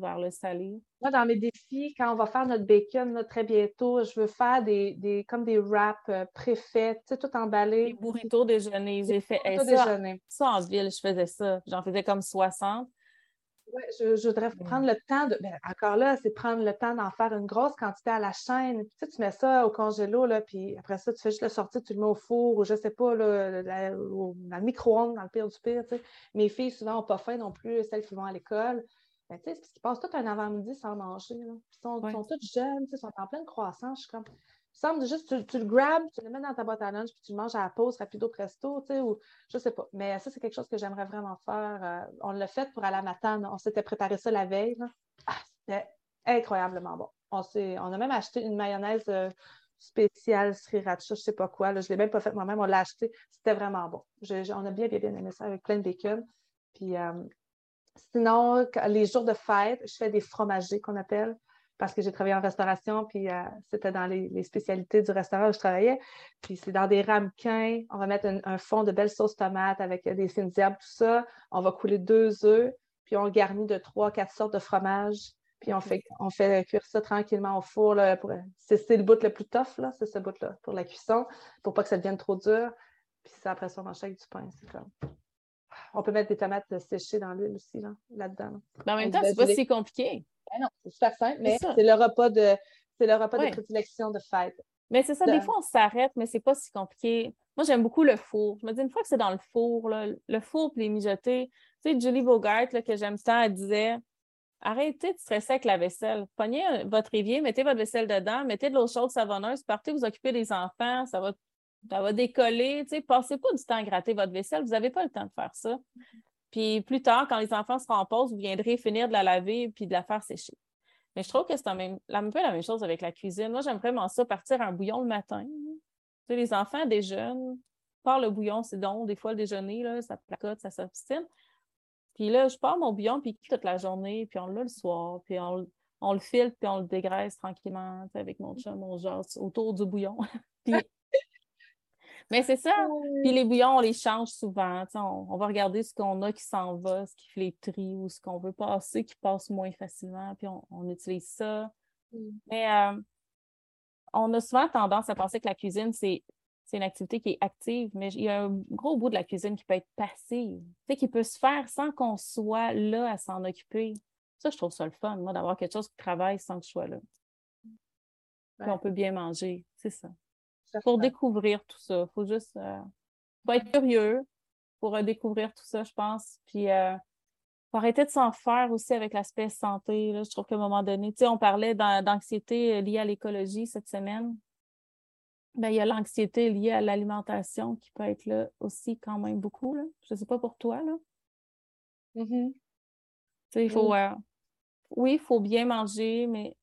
vers le salé? Moi, dans mes défis, quand on va faire notre bacon très bientôt, je veux faire des, des comme des wraps euh, sais, tout emballé. Des burritos déjeuner. J'ai fait ça, déjeuner. ça en ville, je faisais ça. J'en faisais comme 60. Oui, je, voudrais prendre le temps de. Ben, encore là, c'est prendre le temps d'en faire une grosse quantité à la chaîne. tu, sais, tu mets ça au congélo, là, puis après ça, tu fais juste le sortir, tu le mets au four ou je sais pas, là, dans le micro-ondes, dans le pire du pire. Tu sais. Mes filles, souvent, n'ont pas faim non plus, celles qui vont à l'école. Ben, tu sais, parce qu'ils passent tout un avant-midi sans manger. Là. Ils sont, sont tous jeunes, ils sont en pleine croissance. Je suis comme. Il semble juste, tu, tu, le grabes, tu le mets dans ta boîte à lunch, puis tu le manges à la pause, rapido presto, tu sais, ou je sais pas. Mais ça, c'est quelque chose que j'aimerais vraiment faire. Euh, on l'a fait pour aller à matin. On s'était préparé ça la veille. Ah, c'était incroyablement bon. On, on a même acheté une mayonnaise euh, spéciale sriracha, je sais pas quoi. Là, je l'ai même pas fait moi-même, on l'a acheté. C'était vraiment bon. on a bien, bien, bien aimé ça avec plein de bacon. Puis euh, Sinon, les jours de fête, je fais des fromagers qu'on appelle parce que j'ai travaillé en restauration, puis euh, c'était dans les, spécialités du restaurant où je travaillais. Puis c'est dans des ramequins. On va mettre un, fond de belle sauce tomate avec des fines herbes, tout ça. On va couler deux œufs, puis on garnit de trois, quatre sortes de fromages. Puis on fait, on fait cuire ça tranquillement au four. c'est, le bout le plus tough, là, c'est ce bout-là, pour la cuisson, pour pas que ça devienne trop dur. Puis ça, après ça, on mange avec du pain. C'est comme on peut mettre des tomates séchées dans l'huile aussi, là, dedans Mais en même temps, c'est pas si compliqué. Ben non, c'est super simple, mais c'est le repas de c'est le repas de prédilection de fête. Mais c'est ça, des fois, on s'arrête, mais c'est pas si compliqué. Moi, j'aime beaucoup le four. Je me dis, une fois que c'est dans le four, le four puis les mijoter, tu sais, Julie Bogart, que j'aime tant, elle disait arrêtez de stresser avec la vaisselle. Prenez votre évier, mettez votre vaisselle dedans, mettez de l'eau chaude savonneuse, partez vous occuper des enfants, ça va ça va décoller. Tu sais, passez pas du temps à gratter votre vaisselle. Vous n'avez pas le temps de faire ça. Puis plus tard, quand les enfants seront en pause, vous viendrez finir de la laver puis de la faire sécher. Mais je trouve que c'est un, peu la même chose avec la cuisine. Moi, j'aime vraiment ça, partir un bouillon le matin. Tu sais, les enfants déjeunent, part le bouillon, c'est donc des fois le déjeuner, là, ça placote, ça s'obstine. Puis là, je pars mon bouillon, puis toute la journée, puis on l'a le soir, puis on, on le filtre, puis on le dégraisse tranquillement avec mon chum, mon jase autour du bouillon. puis mais c'est ça. Puis les bouillons, on les change souvent. On, va regarder ce qu'on a qui s'en va, ce qui fait les tris ou ce qu'on veut passer qui passe moins facilement, puis on, utilise ça. Mm. Mais euh, on a souvent tendance à penser que la cuisine, c'est une activité qui est active, mais il y a un gros bout de la cuisine qui peut être passive, qui peut se faire sans qu'on soit là à s'en occuper. Ça, je trouve ça le fun, moi, d'avoir quelque chose qui travaille sans que je sois là. Puis on peut bien manger, c'est ça pour découvrir tout ça. Il faut juste euh, être curieux pour euh, découvrir tout ça, je pense. Puis euh, arrêter de s'en faire aussi avec l'aspect santé. Là. Je trouve qu'à un moment donné, tu sais, on parlait d'anxiété liée à l'écologie cette semaine. Ben, il y a l'anxiété liée à l'alimentation qui peut être là aussi quand même beaucoup. Là. Je ne sais pas pour toi. Là. Mm-hmm. il faut, euh, oui, il faut bien manger, mais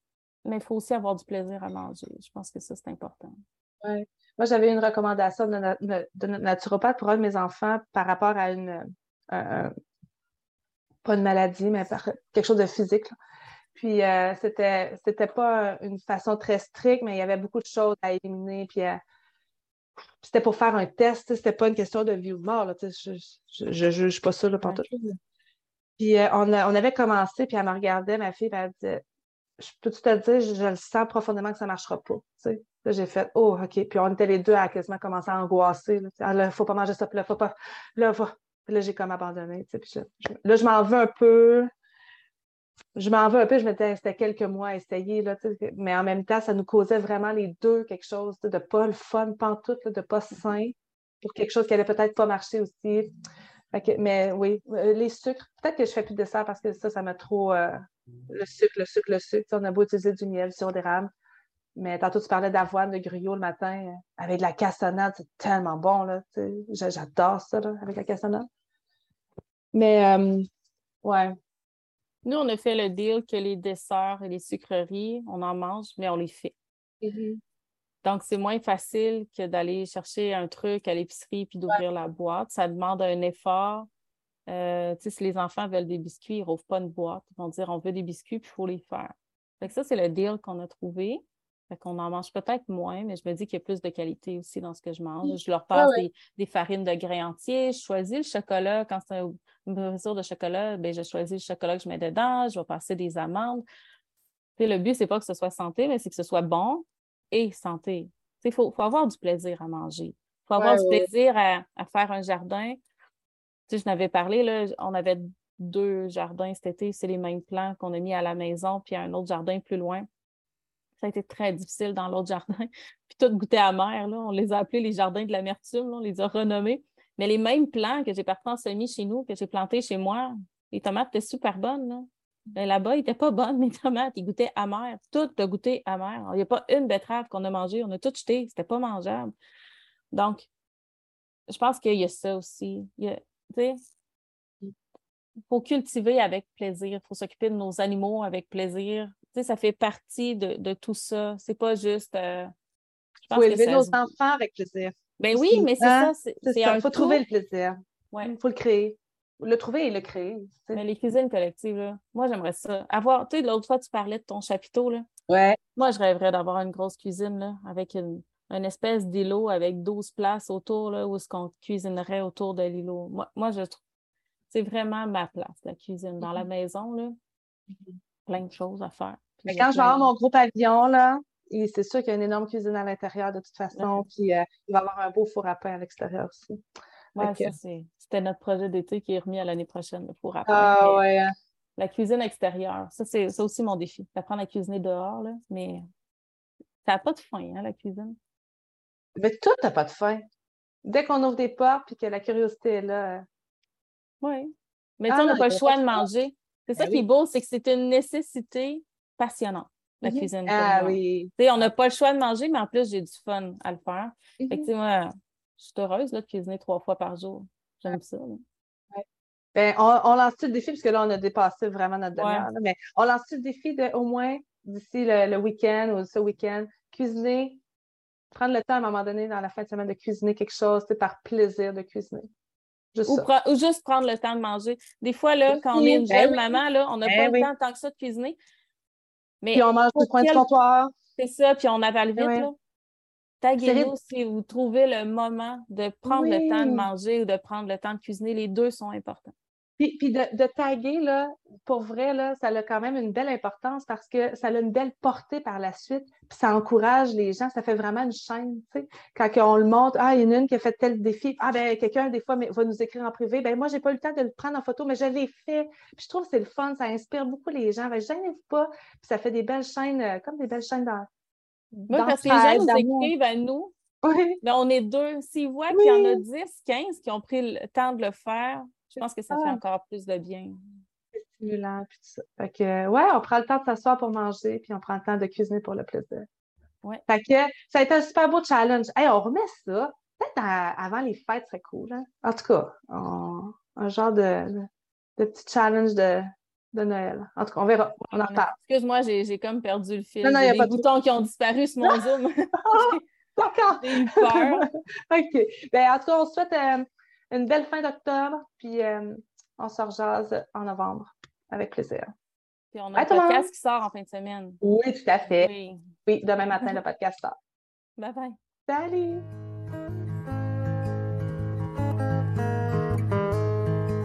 mais il faut aussi avoir du plaisir à manger. Je pense que ça, c'est important. Ouais. Moi, j'avais une recommandation de, notre naturopathe pour un de mes enfants par rapport à une, pas une maladie, mais quelque chose de physique. Puis euh, c'était, c'était pas une façon très stricte, mais il y avait beaucoup de choses à éliminer. Puis euh, c'était pour faire un test, c'était pas une question de vie ou de mort. Là, je, je, juge pas ça là, pour Puis euh, on, on, avait commencé, puis elle me regardait, ma fille, puis elle disait Je peux-tu te dire, je, le sens profondément que ça marchera pas. Là, j'ai fait Oh, OK. Puis on était les deux à quasiment commencer à angoisser. Là, il ah, faut pas manger ça, puis là, faut pas. Là, faut... là j'ai comme abandonné. là, je m'en veux un peu je m'en veux un peu, je me disais, c'était quelques mois à essayer, là, mais en même temps, ça nous causait vraiment les deux quelque chose de pas le fun, pantoute, de pas sain, pour quelque chose qui allait peut-être pas marcher aussi. mais oui, euh, les sucres, peut-être que je fais plus de ça parce que ça, ça m'a trop. Euh, le sucre, le sucre, le sucre. on a beau utiliser du miel, sur des rames. Mais tantôt, tu parlais d'avoine, de gruyot le matin, euh, avec de la cassonade, c'est tellement bon, là. J'adore ça, là, avec la cassonade. Mais, ouais, nous, on a fait le deal que les desserts et les sucreries, on en mange, mais on les fait. Mm-hmm. Donc, c'est moins facile que d'aller chercher un truc à l'épicerie puis d'ouvrir la boîte. Ça demande un effort. Euh, si les enfants veulent des biscuits, ils n'ouvrent pas une boîte. Ils vont dire on veut des biscuits, puis il faut les faire. ça, c'est le deal qu'on a trouvé. Fait qu'on en mange peut-être moins, mais je me dis qu'il y a plus de qualité aussi dans ce que je mange. Je leur passe des, farines de grains entiers. Je choisis le chocolat. Quand c'est une mesure de chocolat, ben, je choisis le chocolat que je mets dedans. Je vais passer des amandes. le but, c'est pas que ce soit santé, mais c'est que ce soit bon et santé. Il faut, avoir du plaisir à manger. Il faut avoir du plaisir à, faire un jardin. Tu je n'avais parlé, là, on avait deux jardins cet été. C'est les mêmes plants qu'on a mis à la maison, puis un autre jardin plus loin ça a été très difficile dans l'autre jardin. Puis tout goûtait amer. Là. On les a appelés les jardins de l'amertume. On les a renommés. Mais les mêmes plants que j'ai partis en semis chez nous, que j'ai plantés chez moi, les tomates étaient super bonnes. Là. Ben, là-bas, ils n'étaient pas bonnes, mes tomates. Ils goûtaient amer. Tout a goûté amer. Il n'y a pas une betterave qu'on a mangée. On a tout jeté. C'était pas mangeable. Donc, je pense qu'il y a ça aussi. Il faut cultiver avec plaisir. Il faut s'occuper de nos animaux avec plaisir ça fait partie de, tout ça. C'est pas juste. Euh, élever nos enfants avec plaisir. Ben oui, mais c'est hein? ça. Il faut trouver le plaisir. Il faut le créer. Le trouver et le créer. Mais les cuisines collectives, moi, j'aimerais ça. Avoir, tu sais, l'autre fois, tu parlais de ton chapiteau. Là. Ouais. Moi, je rêverais d'avoir une grosse cuisine là, avec une, espèce d'îlot avec 12 places autour là, où est-ce qu'on cuisinerait autour de l'îlot. Moi, moi, je trouve c'est vraiment ma place, la cuisine. Dans la mm-hmm. maison, là, mm-hmm plein de choses à faire. Mais quand je vais avoir mon gros pavillon, là, c'est sûr qu'il y a une énorme cuisine à l'intérieur de toute façon, puis euh, il va y avoir un beau four à pain à l'extérieur aussi. Oui, c'était notre projet d'été qui est remis à l'année prochaine, le four à pain. Ah ouais. La cuisine extérieure, ça, c'est aussi mon défi, d'apprendre à cuisiner dehors, là, mais ça n'a pas de fin, hein, la cuisine. Mais tout n'a pas de fin. Dès qu'on ouvre des portes puis que la curiosité est là. Euh, oui. Mais ah, on n'a pas le choix de manger. C'est ça ben qui est beau, c'est que c'est une nécessité passionnante, la mhm. cuisine. Ah oui. on n'a pas le choix de manger, mais en plus, j'ai du fun à le faire. Mhm. moi, je suis heureuse là, de cuisiner trois fois par jour. J'aime ça. Ben, on, lance-tu le défi, parce que là, on a dépassé vraiment notre demi mais on lance-tu le défi de au moins d'ici le, week-end ou ce week-end, cuisiner, prendre le temps à un moment donné dans la fin de semaine de cuisiner quelque chose, par plaisir de cuisiner? Ou, juste prendre le temps de manger. Des fois, là, quand on est une ben jeune maman, là, on n'a ben pas le temps tant que ça de cuisiner. Mais puis on mange au coin du comptoir. C'est ça, puis on avale vite. Là. Taguez-nous si vous trouvez le moment de prendre le temps de manger ou de prendre le temps de cuisiner. Les deux sont importants. Puis, de, taguer, là, pour vrai, là, ça a quand même une belle importance parce que ça a une belle portée par la suite. Puis ça encourage les gens. Ça fait vraiment une chaîne. Quand on le montre, ah, il y en a une qui a fait tel défi. Ah, ben quelqu'un, des fois, va nous écrire en privé. Ben moi, j'ai pas eu le temps de le prendre en photo, mais je l'ai fait. Puis je trouve que c'est le fun. Ça inspire beaucoup les gens. Ben, gênez-vous pas. Puis ça fait des belles chaînes, euh, comme des belles chaînes dans. Oui, parce que les gens nous écrivent à nous. Oui. Ben, on est deux. S'ils voient qu'il y en a 10, 15 qui ont pris le temps de le faire, je pense que ça fait encore plus de bien. C'est stimulant, puis tout ça. Fait que, ouais, on prend le temps de s'asseoir pour manger, puis on prend le temps de cuisiner pour le plaisir. Ouais. Fait que ça a été un super beau challenge. Hey, on remet ça. Peut-être avant les fêtes, serait cool. Hein? En tout cas, un genre de, de, petit challenge de, de Noël. En tout cas, on verra. On en reparle. Excuse-moi, j'ai comme perdu le fil. Non, non, il y a pas de- boutons qui ont disparu sur mon Zoom. D'accord. J'ai eu peur. OK. Ben, en tout cas, on se souhaite euh, une belle fin d'octobre, puis euh, on se rejase en novembre. Avec plaisir. Puis on a un monde. podcast qui sort en fin de semaine. Oui, tout à fait. Oui. Oui, demain matin, le podcast sort. Bye bye. Salut!